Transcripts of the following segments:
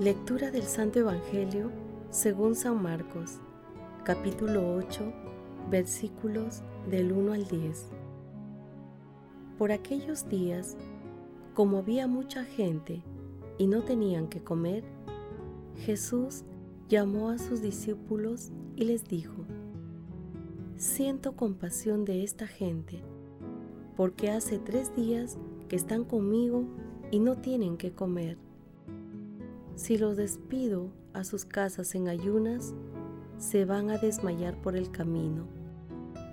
Lectura del Santo Evangelio según San Marcos, capítulo 8, versículos del 1 al 10. Por aquellos días, como había mucha gente y no tenían que comer, Jesús llamó a sus discípulos y les dijo, Siento compasión de esta gente, porque hace tres días que están conmigo y no tienen que comer. Si los despido a sus casas en ayunas, se van a desmayar por el camino,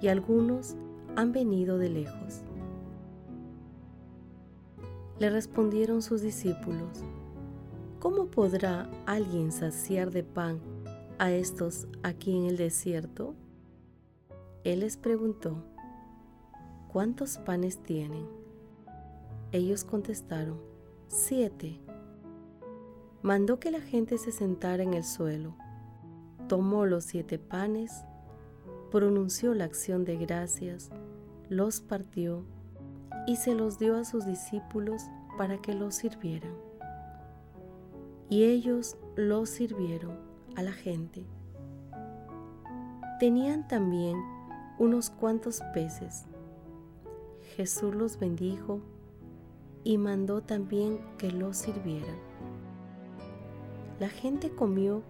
y algunos han venido de lejos. Le respondieron sus discípulos, ¿cómo podrá alguien saciar de pan a estos aquí en el desierto? Él les preguntó, ¿cuántos panes tienen? Ellos contestaron, siete mandó que la gente se sentara en el suelo, tomó los siete panes, pronunció la acción de gracias, los partió y se los dio a sus discípulos para que los sirvieran. Y ellos los sirvieron a la gente. Tenían también unos cuantos peces. Jesús los bendijo y mandó también que los sirvieran. La gente comió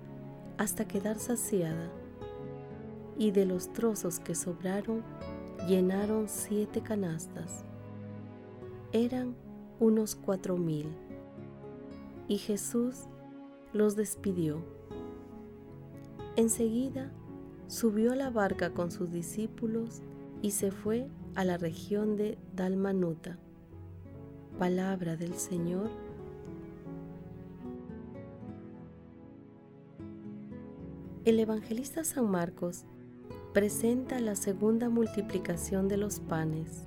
hasta quedar saciada, y de los trozos que sobraron llenaron siete canastas. Eran unos cuatro mil. Y Jesús los despidió. Enseguida subió a la barca con sus discípulos y se fue a la región de Dalmanuta. Palabra del Señor El evangelista San Marcos presenta la segunda multiplicación de los panes,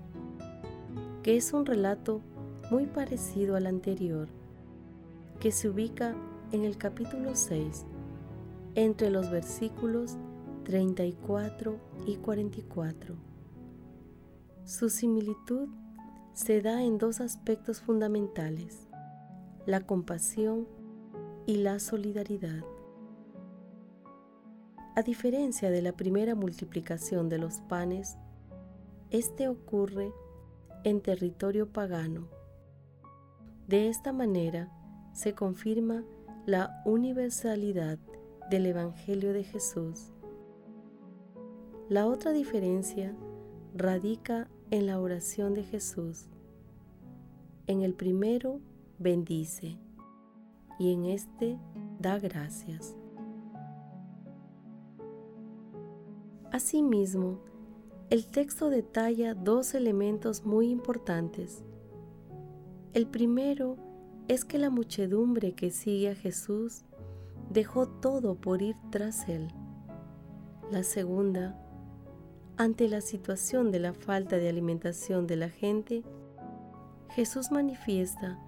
que es un relato muy parecido al anterior, que se ubica en el capítulo 6, entre los versículos 34 y 44. Su similitud se da en dos aspectos fundamentales, la compasión y la solidaridad. A diferencia de la primera multiplicación de los panes, este ocurre en territorio pagano. De esta manera se confirma la universalidad del Evangelio de Jesús. La otra diferencia radica en la oración de Jesús. En el primero bendice y en este da gracias. Asimismo, el texto detalla dos elementos muy importantes. El primero es que la muchedumbre que sigue a Jesús dejó todo por ir tras él. La segunda, ante la situación de la falta de alimentación de la gente, Jesús manifiesta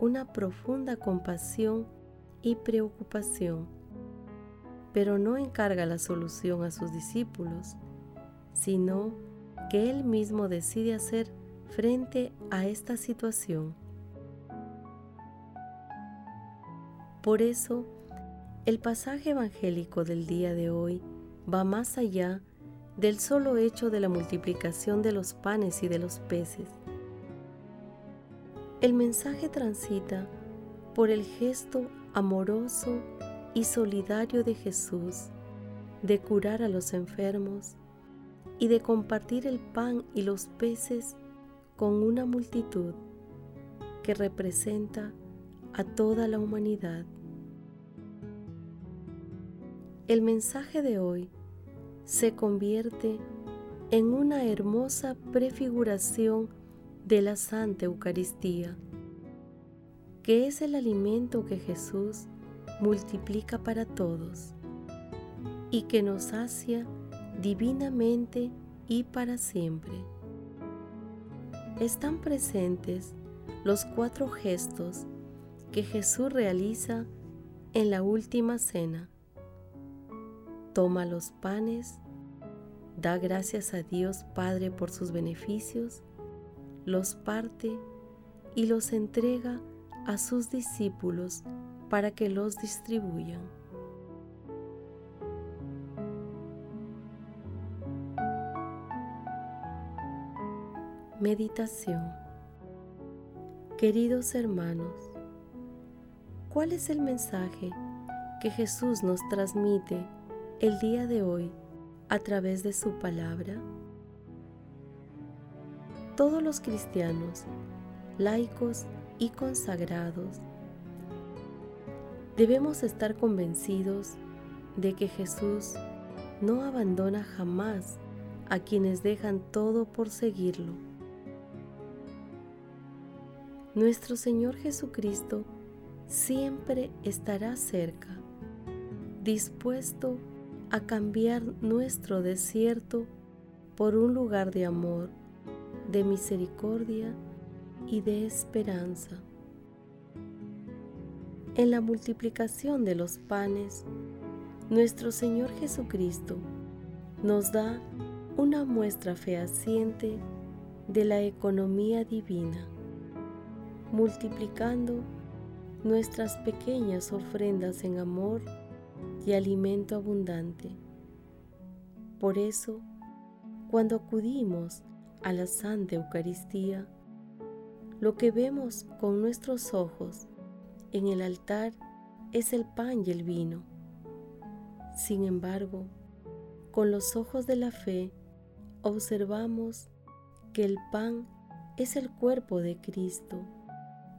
una profunda compasión y preocupación pero no encarga la solución a sus discípulos, sino que él mismo decide hacer frente a esta situación. Por eso, el pasaje evangélico del día de hoy va más allá del solo hecho de la multiplicación de los panes y de los peces. El mensaje transita por el gesto amoroso y solidario de Jesús de curar a los enfermos y de compartir el pan y los peces con una multitud que representa a toda la humanidad. El mensaje de hoy se convierte en una hermosa prefiguración de la Santa Eucaristía, que es el alimento que Jesús multiplica para todos y que nos sacia divinamente y para siempre. Están presentes los cuatro gestos que Jesús realiza en la última cena. Toma los panes, da gracias a Dios Padre por sus beneficios, los parte y los entrega a sus discípulos para que los distribuyan. Meditación Queridos hermanos, ¿cuál es el mensaje que Jesús nos transmite el día de hoy a través de su palabra? Todos los cristianos, laicos y consagrados, debemos estar convencidos de que Jesús no abandona jamás a quienes dejan todo por seguirlo nuestro Señor Jesucristo siempre estará cerca, dispuesto a cambiar nuestro desierto por un lugar de amor, de misericordia y de esperanza. En la multiplicación de los panes, nuestro Señor Jesucristo nos da una muestra fehaciente de la economía divina multiplicando nuestras pequeñas ofrendas en amor y alimento abundante. Por eso, cuando acudimos a la Santa Eucaristía, lo que vemos con nuestros ojos en el altar es el pan y el vino. Sin embargo, con los ojos de la fe observamos que el pan es el cuerpo de Cristo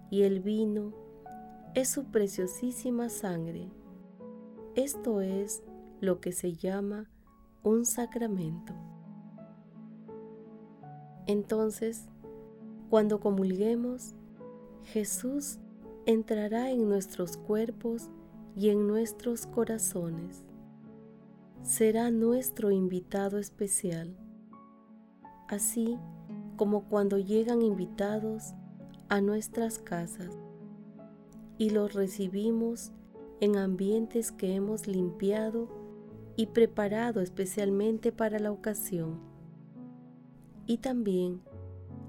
y el vino es su preciosísima sangre. Esto es lo que se llama un sacramento. Entonces, cuando comulguemos, Jesús entrará en nuestros cuerpos y en nuestros corazones. Será nuestro invitado especial, así como cuando llegan invitados a nuestras casas y los recibimos en ambientes que hemos limpiado y preparado especialmente para la ocasión. Y también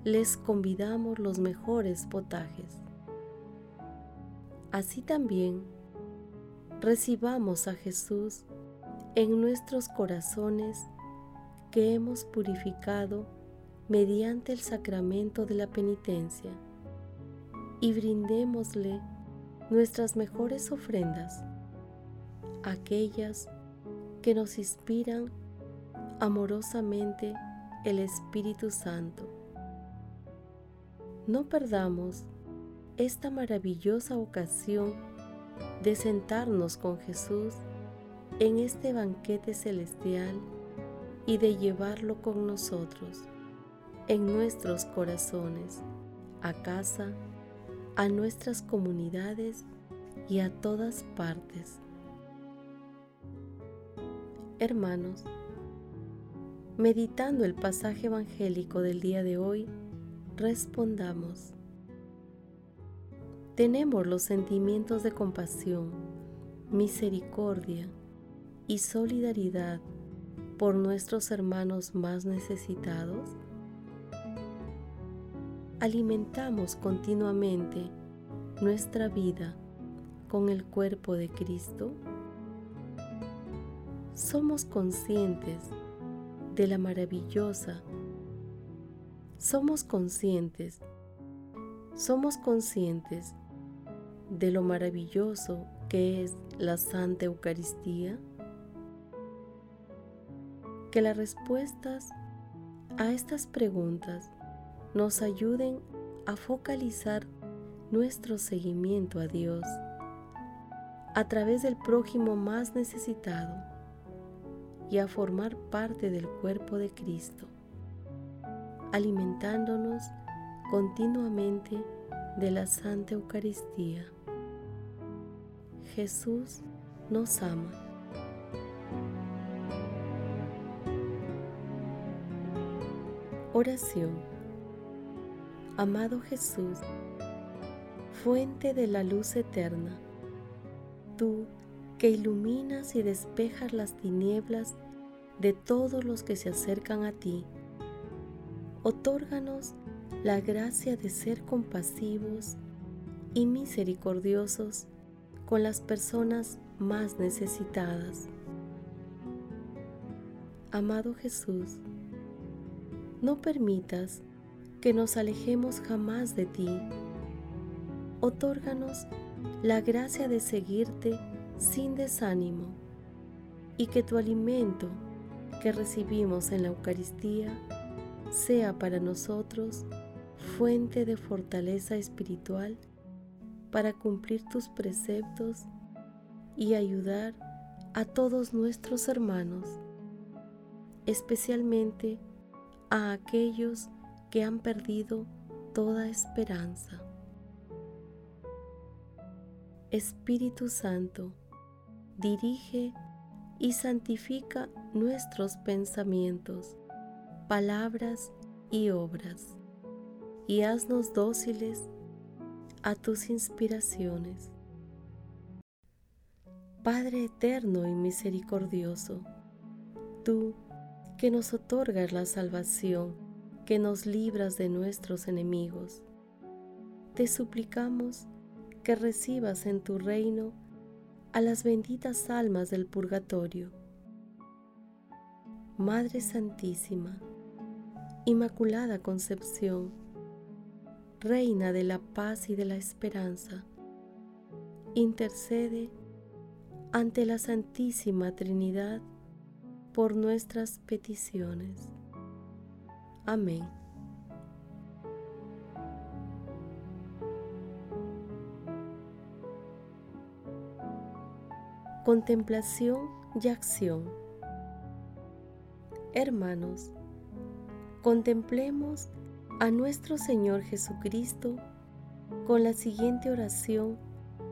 les convidamos los mejores potajes. Así también recibamos a Jesús en nuestros corazones que hemos purificado mediante el sacramento de la penitencia y brindémosle nuestras mejores ofrendas, aquellas que nos inspiran amorosamente el Espíritu Santo. No perdamos esta maravillosa ocasión de sentarnos con Jesús en este banquete celestial y de llevarlo con nosotros en nuestros corazones a casa a nuestras comunidades y a todas partes. Hermanos, meditando el pasaje evangélico del día de hoy, respondamos. Tenemos los sentimientos de compasión, misericordia y solidaridad por nuestros hermanos más necesitados alimentamos continuamente nuestra vida con el cuerpo de Cristo? Somos conscientes de la maravillosa, somos conscientes, somos conscientes de lo maravilloso que es la Santa Eucaristía? Que las respuestas a estas preguntas nos ayuden a focalizar nuestro seguimiento a Dios a través del prójimo más necesitado y a formar parte del cuerpo de Cristo, alimentándonos continuamente de la Santa Eucaristía. Jesús nos ama. Oración. Amado Jesús, fuente de la luz eterna, tú que iluminas y despejas las tinieblas de todos los que se acercan a ti, otórganos la gracia de ser compasivos y misericordiosos con las personas más necesitadas. Amado Jesús, no permitas que nos alejemos jamás de ti. Otórganos la gracia de seguirte sin desánimo y que tu alimento que recibimos en la Eucaristía sea para nosotros fuente de fortaleza espiritual para cumplir tus preceptos y ayudar a todos nuestros hermanos, especialmente a aquellos que han perdido toda esperanza. Espíritu Santo, dirige y santifica nuestros pensamientos, palabras y obras, y haznos dóciles a tus inspiraciones. Padre eterno y misericordioso, tú que nos otorgas la salvación, que nos libras de nuestros enemigos, te suplicamos que recibas en tu reino a las benditas almas del purgatorio. Madre Santísima, Inmaculada Concepción, Reina de la paz y de la esperanza, intercede ante la Santísima Trinidad por nuestras peticiones. Amén. Contemplación y acción. Hermanos, contemplemos a nuestro Señor Jesucristo con la siguiente oración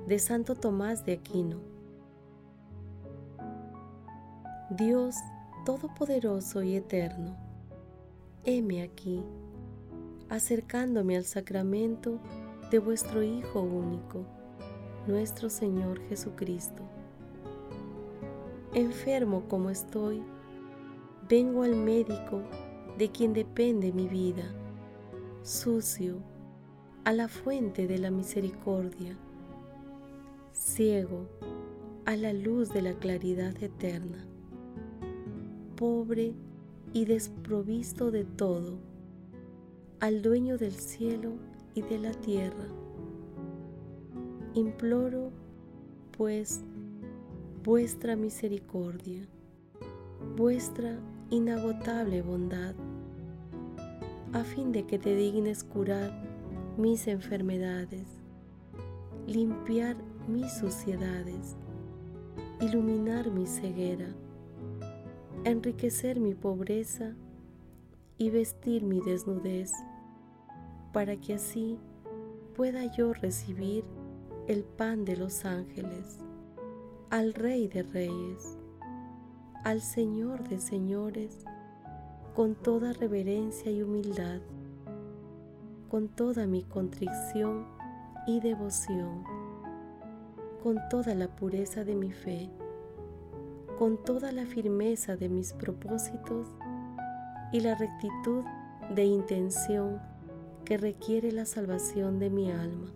de Santo Tomás de Aquino. Dios Todopoderoso y Eterno, heme aquí, acercándome al sacramento de vuestro Hijo único, nuestro Señor Jesucristo. Enfermo como estoy, vengo al médico de quien depende mi vida sucio, a la fuente de la misericordia, ciego a la luz de la claridad eterna, pobre y desprovisto de todo, al dueño del cielo y de la tierra. Imploro, pues, vuestra misericordia, vuestra inagotable bondad a fin de que te dignes curar mis enfermedades, limpiar mis suciedades, iluminar mi ceguera, enriquecer mi pobreza y vestir mi desnudez, para que así pueda yo recibir el pan de los ángeles, al Rey de Reyes, al Señor de Señores, con toda reverencia y humildad, con toda mi contrición y devoción, con toda la pureza de mi fe, con toda la firmeza de mis propósitos y la rectitud de intención que requiere la salvación de mi alma.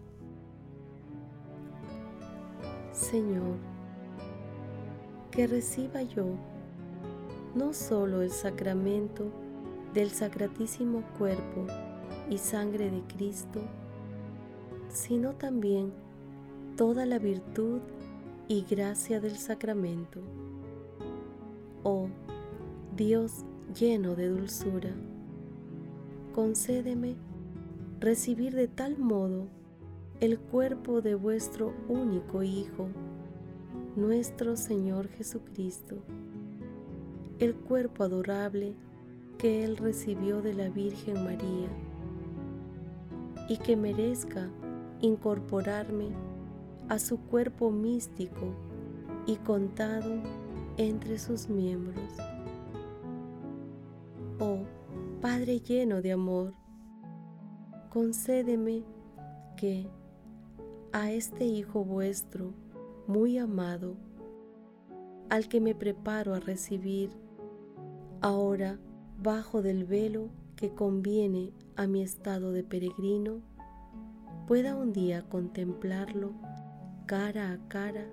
Señor, que reciba yo no solo el sacramento del sacratísimo cuerpo y sangre de Cristo, sino también toda la virtud y gracia del sacramento. Oh Dios lleno de dulzura, concédeme recibir de tal modo el cuerpo de vuestro único Hijo, nuestro Señor Jesucristo, el cuerpo adorable que Él recibió de la Virgen María, y que merezca incorporarme a su cuerpo místico y contado entre sus miembros. Oh Padre lleno de amor, concédeme que a este Hijo vuestro, muy amado, al que me preparo a recibir, ahora bajo del velo que conviene a mi estado de peregrino, pueda un día contemplarlo cara a cara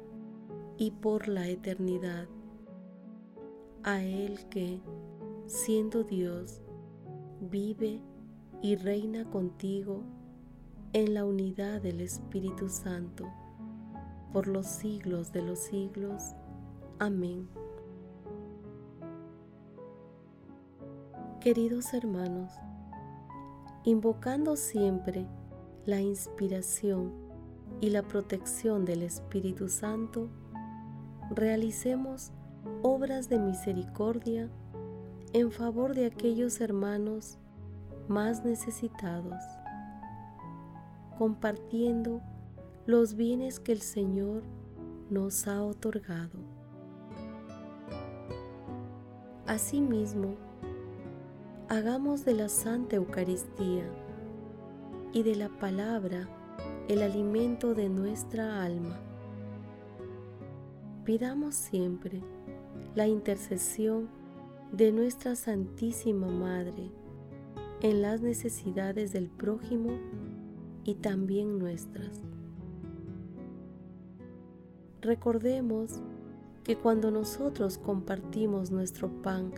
y por la eternidad. A Él que, siendo Dios, vive y reina contigo en la unidad del Espíritu Santo, por los siglos de los siglos. Amén. Queridos hermanos, invocando siempre la inspiración y la protección del Espíritu Santo, realicemos obras de misericordia en favor de aquellos hermanos más necesitados, compartiendo los bienes que el Señor nos ha otorgado. Asimismo, hagamos de la Santa Eucaristía y de la palabra el alimento de nuestra alma. Pidamos siempre la intercesión de nuestra Santísima Madre en las necesidades del prójimo y también nuestras. Recordemos que cuando nosotros compartimos nuestro pan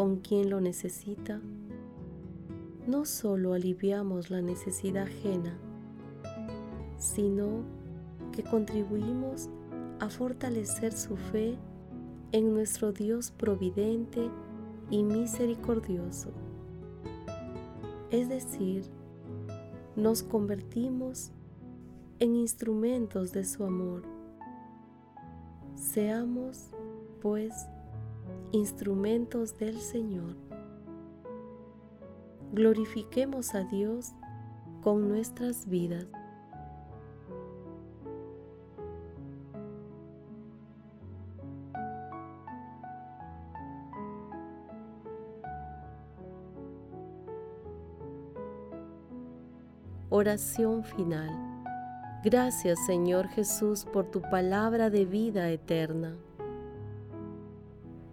con quien lo necesita, no solo aliviamos la necesidad ajena, sino que contribuimos a fortalecer su fe en nuestro Dios providente y misericordioso. Es decir, nos convertimos en instrumentos de su amor. Seamos, pues, instrumentos del Señor. Glorifiquemos a Dios con nuestras vidas. Oración final. Gracias Señor Jesús por tu palabra de vida eterna.